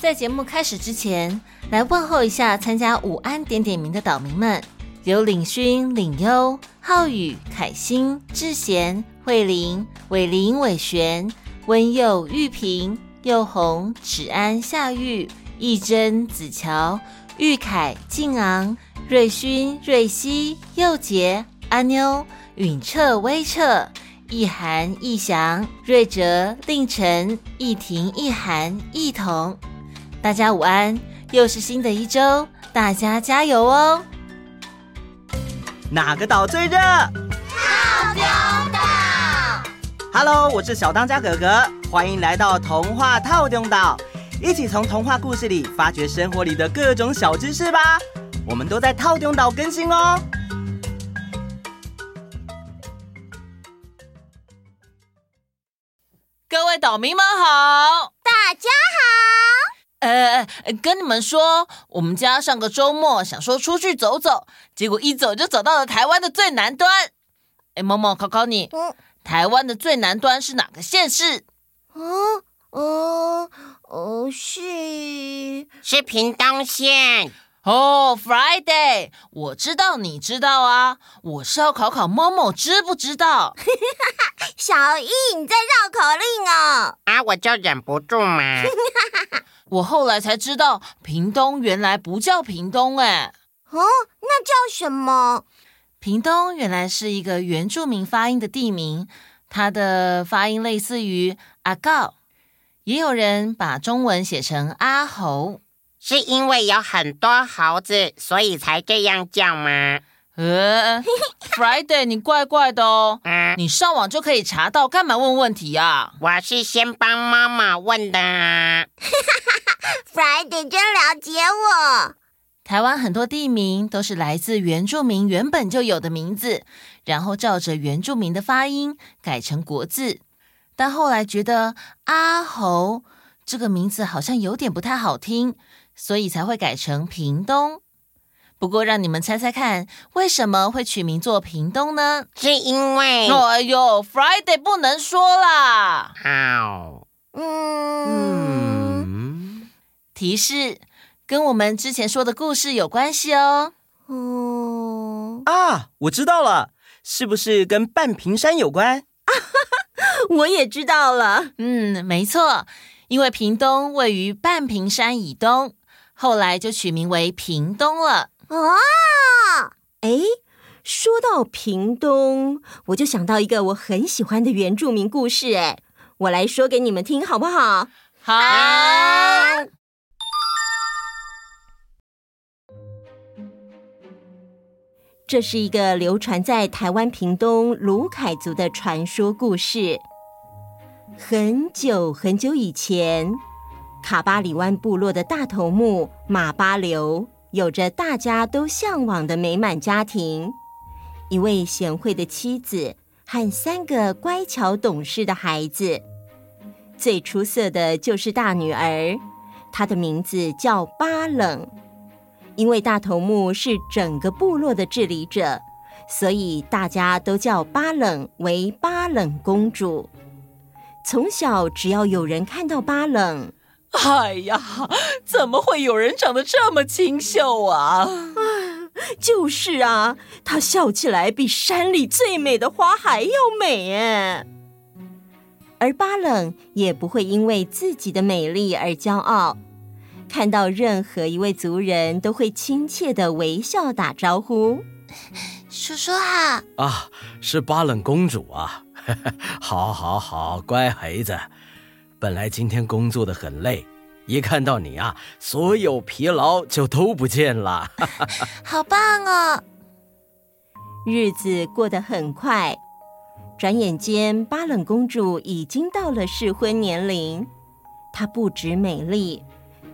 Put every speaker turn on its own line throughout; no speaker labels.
在节目开始之前，来问候一下参加午安点点名的岛民们：有领勋、领优、浩宇、凯欣、智贤、慧玲、伟林、伟璇、温佑、玉萍、佑红、芷安、夏玉、义珍、子乔、玉凯、静昂、瑞勋、瑞希、佑杰、阿妞、允彻、威彻、易涵、易翔、瑞哲、令晨、易婷、易涵、易彤。大家午安，又是新的一周，大家加油哦！
哪个岛最热？
套丁岛。
Hello，我是小当家哥哥，欢迎来到童话套丁岛，一起从童话故事里发掘生活里的各种小知识吧。我们都在套丁岛更新哦。
各位岛民们好，
大家好。
呃，跟你们说，我们家上个周末想说出去走走，结果一走就走到了台湾的最南端。哎，某某考考你，嗯，台湾的最南端是哪个县市？
嗯嗯哦，是
是屏东县。
哦，Friday，我知道你知道啊，我是要考考某某知不知道？
小易，你在绕口令哦？
啊，我就忍不住嘛。
我后来才知道，屏东原来不叫屏东哎。
哦，那叫什么？
屏东原来是一个原住民发音的地名，它的发音类似于阿告，也有人把中文写成阿猴。
是因为有很多猴子，所以才这样叫吗？
呃，Friday，你怪怪的哦。嗯，你上网就可以查到，干嘛问问题啊？
我是先帮妈妈问的。
Friday 真了解我。
台湾很多地名都是来自原住民原本就有的名字，然后照着原住民的发音改成国字，但后来觉得阿猴这个名字好像有点不太好听。所以才会改成屏东。不过，让你们猜猜看，为什么会取名做屏东呢？
是因为……
哎呦，Friday 不能说啦。
好，
嗯，
嗯，提示跟我们之前说的故事有关系哦。
哦
啊，我知道了，是不是跟半屏山有关？
我也知道了。
嗯，没错，因为屏东位于半屏山以东。后来就取名为屏东了。
哦，哎，说到屏东，我就想到一个我很喜欢的原住民故事。哎，我来说给你们听，好不好？
好。
这是一个流传在台湾屏东卢凯族的传说故事。很久很久以前。卡巴里湾部落的大头目马巴流有着大家都向往的美满家庭，一位贤惠的妻子和三个乖巧懂事的孩子。最出色的就是大女儿，她的名字叫巴冷。因为大头目是整个部落的治理者，所以大家都叫巴冷为巴冷公主。从小，只要有人看到巴冷，
哎呀，怎么会有人长得这么清秀啊？
就是啊，她笑起来比山里最美的花还要美哎。而巴冷也不会因为自己的美丽而骄傲，看到任何一位族人都会亲切的微笑打招呼：“
叔叔好。”
啊，是巴冷公主啊！好，好，好，乖孩子。本来今天工作的很累，一看到你啊，所有疲劳就都不见了。
好棒哦！
日子过得很快，转眼间巴冷公主已经到了适婚年龄。她不止美丽，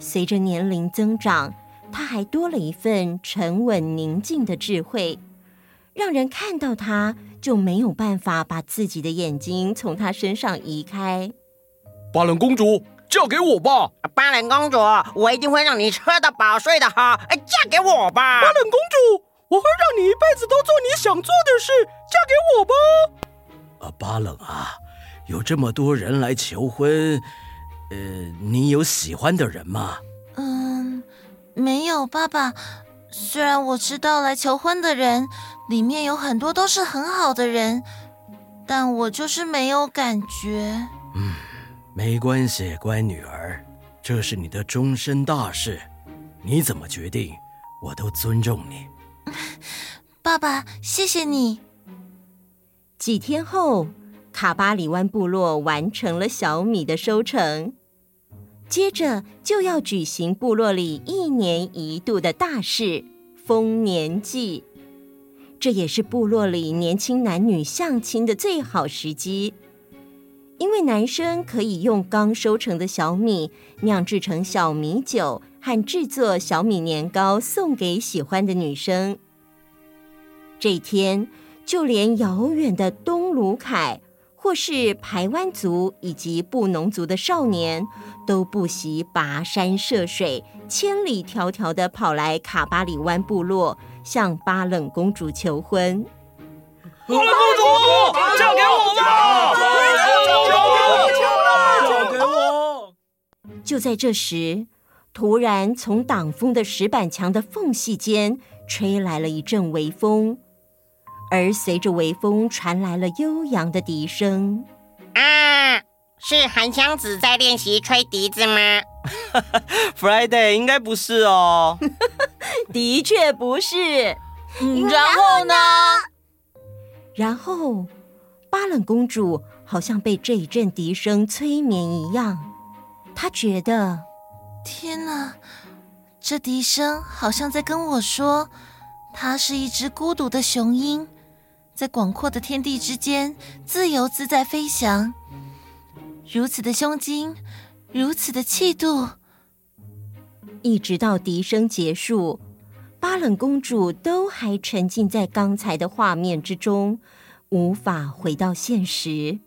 随着年龄增长，她还多了一份沉稳宁静的智慧，让人看到她就没有办法把自己的眼睛从他身上移开。
巴冷公主，嫁给我吧！
巴冷公主，我一定会让你吃得饱、睡得好。哎，嫁给我吧！
巴冷公主，我会让你一辈子都做你想做的事。嫁给我吧！啊，巴冷啊，有这么多人来求婚，呃，你有喜欢的人吗？
嗯，没有，爸爸。虽然我知道来求婚的人里面有很多都是很好的人，但我就是没有感觉。
嗯，没关系，乖女儿，这是你的终身大事，你怎么决定，我都尊重你。
爸爸，谢谢你。
几天后，卡巴里湾部落完成了小米的收成，接着就要举行部落里一年一度的大事——丰年祭。这也是部落里年轻男女相亲的最好时机，因为男生可以用刚收成的小米酿制成小米酒和制作小米年糕送给喜欢的女生。这天，就连遥远的东鲁凯，或是排湾族以及布农族的少年，都不惜跋山涉水，千里迢迢的跑来卡巴里湾部落，向巴冷公主求婚。
巴冷公主，嫁给我吧！
就在这时，突然从挡风的石板墙的缝隙间，吹来了一阵微风。而随着微风传来了悠扬的笛声，
啊，是韩湘子在练习吹笛子吗？
Friday 应该不是哦，
的确不是。
然后呢？
然后巴冷公主好像被这一阵笛声催眠一样，她觉得，
天哪，这笛声好像在跟我说，它是一只孤独的雄鹰。在广阔的天地之间自由自在飞翔，如此的胸襟，如此的气度。
一直到笛声结束，巴冷公主都还沉浸在刚才的画面之中，无法回到现实。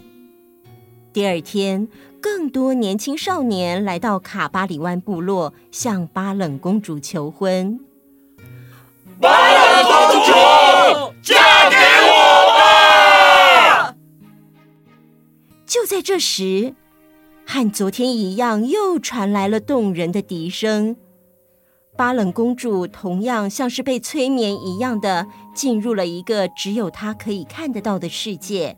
第二天，更多年轻少年来到卡巴里湾部落，向巴冷公主求婚。
巴冷公主，嫁给我吧！
就在这时，和昨天一样，又传来了动人的笛声。巴冷公主同样像是被催眠一样的进入了一个只有她可以看得到的世界。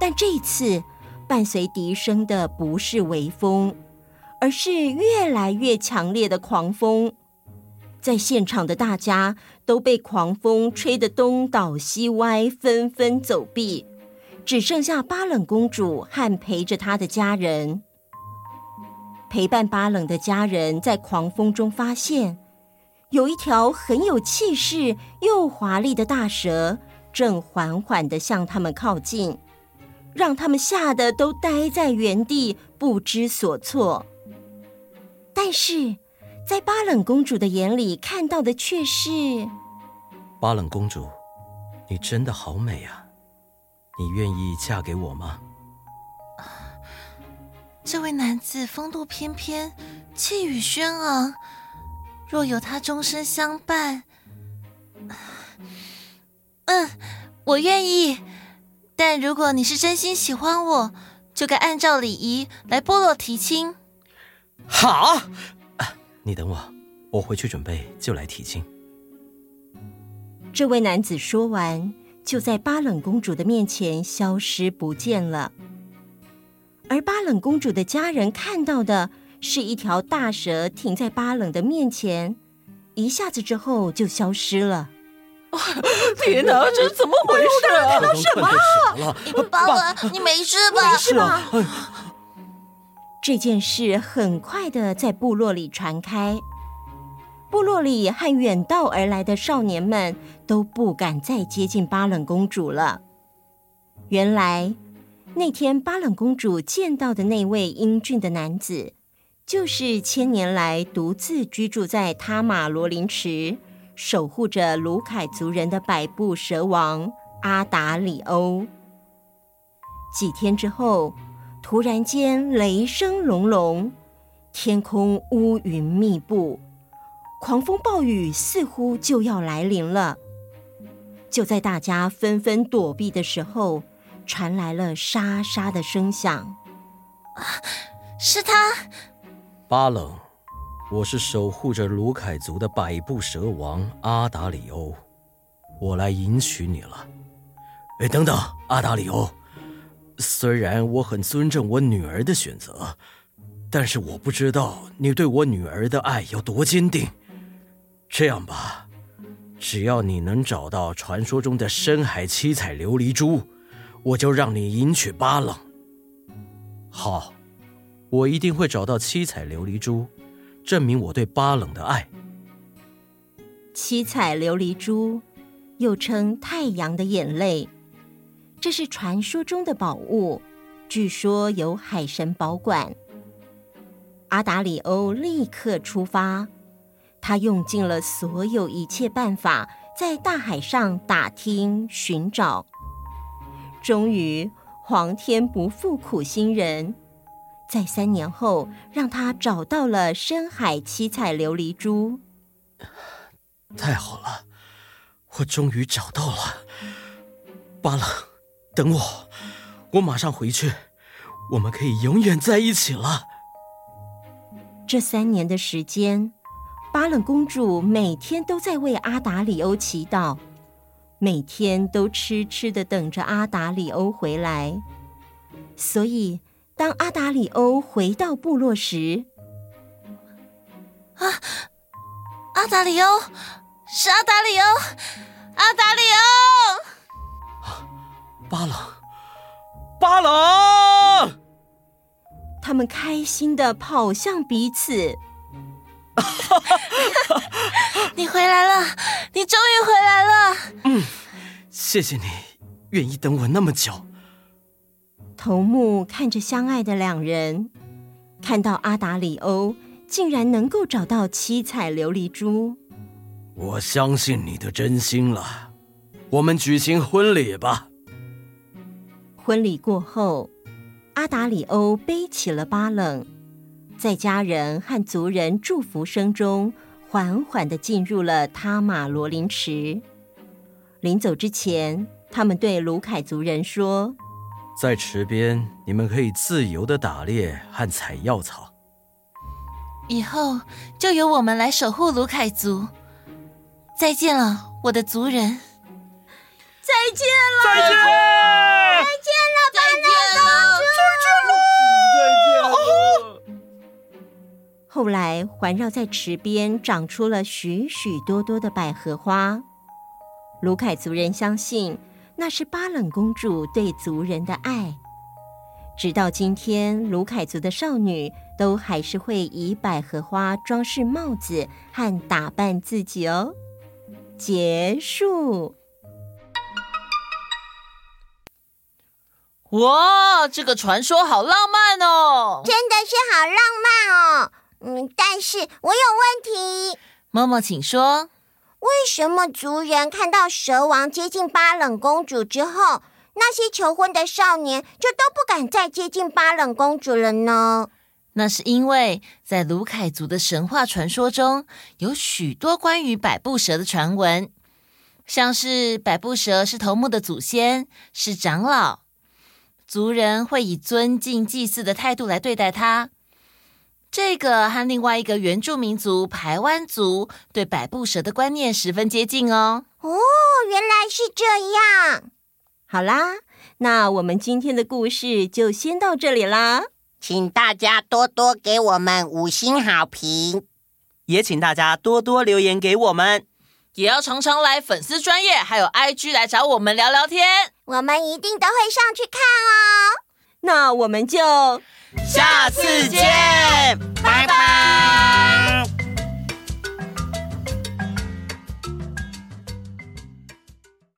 但这一次，伴随笛声的不是微风，而是越来越强烈的狂风。在现场的大家都被狂风吹得东倒西歪，纷纷走避，只剩下巴冷公主和陪着她的家人。陪伴巴冷的家人在狂风中发现，有一条很有气势又华丽的大蛇正缓缓地向他们靠近，让他们吓得都呆在原地，不知所措。但是。在巴冷公主的眼里看到的却是，
巴冷公主，你真的好美啊！你愿意嫁给我吗？
这位男子风度翩翩，气宇轩昂，若有他终身相伴，嗯，我愿意。但如果你是真心喜欢我，就该按照礼仪来部落提亲。
好。你等我，我回去准备就来提亲。
这位男子说完，就在巴冷公主的面前消失不见了。而巴冷公主的家人看到的是一条大蛇停在巴冷的面前，一下子之后就消失了。
天哪，这是怎么回事啊？
看到什么？
巴冷，你没事吧？
没事吧？这件事很快的在部落里传开，部落里和远道而来的少年们都不敢再接近巴冷公主了。原来那天巴冷公主见到的那位英俊的男子，就是千年来独自居住在塔玛罗林池、守护着鲁凯族人的百步蛇王阿达里欧。几天之后。突然间，雷声隆隆，天空乌云密布，狂风暴雨似乎就要来临了。就在大家纷纷躲避的时候，传来了沙沙的声响。
啊，是他。
巴冷，我是守护着卢凯族的百步蛇王阿达里欧，我来迎娶你了。哎，等等，阿达里欧，虽然我很尊重我女儿的选择，但是我不知道你对我女儿的爱有多坚定。这样吧，只要你能找到传说中的深海七彩琉璃珠，我就让你迎娶巴冷。好。我一定会找到七彩琉璃珠，证明我对巴冷的爱。
七彩琉璃珠，又称太阳的眼泪，这是传说中的宝物，据说由海神保管。阿达里欧立刻出发，他用尽了所有一切办法，在大海上打听寻找，终于皇天不负苦心人。在三年后，让他找到了深海七彩琉璃珠。
太好了，我终于找到了。巴冷，等我，我马上回去，我们可以永远在一起了。
这三年的时间，巴冷公主每天都在为阿达里欧祈祷，每天都痴痴的等着阿达里欧回来，所以。当阿达里欧回到部落时，
啊，阿达里欧，是阿达里欧，阿达里
欧，巴朗，巴朗，
他们开心的跑向彼此。
你回来了，你终于回来了。
嗯，谢谢你愿意等我那么久。
头目看着相爱的两人，看到阿达里欧竟然能够找到七彩琉璃珠，
我相信你的真心了。我们举行婚礼吧。
婚礼过后，阿达里欧背起了巴冷，在家人和族人祝福声中，缓缓地进入了塔马罗林池。临走之前，他们对卢凯族人说。
在池边，你们可以自由的打猎和采药草。
以后就由我们来守护卢凯族。再见了，我的族人。
再见了，
再见，
再见了，
再见了，
再见了，再见。
后来，环绕在池边长出了许许多多的百合花。卢凯族人相信。那是巴冷公主对族人的爱，直到今天，卢凯族的少女都还是会以百合花装饰帽子和打扮自己哦。结束。
哇，这个传说好浪漫哦！
真的是好浪漫哦。嗯，但是我有问题。
默默，请说。
为什么族人看到蛇王接近巴冷公主之后，那些求婚的少年就都不敢再接近巴冷公主了呢？
那是因为在卢凯族的神话传说中，有许多关于百步蛇的传闻，像是百步蛇是头目的祖先，是长老，族人会以尊敬祭祀的态度来对待他。这个和另外一个原住民族排湾族对百步蛇的观念十分接近哦。
哦，原来是这样。
好啦，那我们今天的故事就先到这里啦。
请大家多多给我们五星好评，
也请大家多多留言给我们，
也要常常来粉丝专业还有 IG 来找我们聊聊天。
我们一定都会上去看哦。
那我们就。
下次见，
拜拜。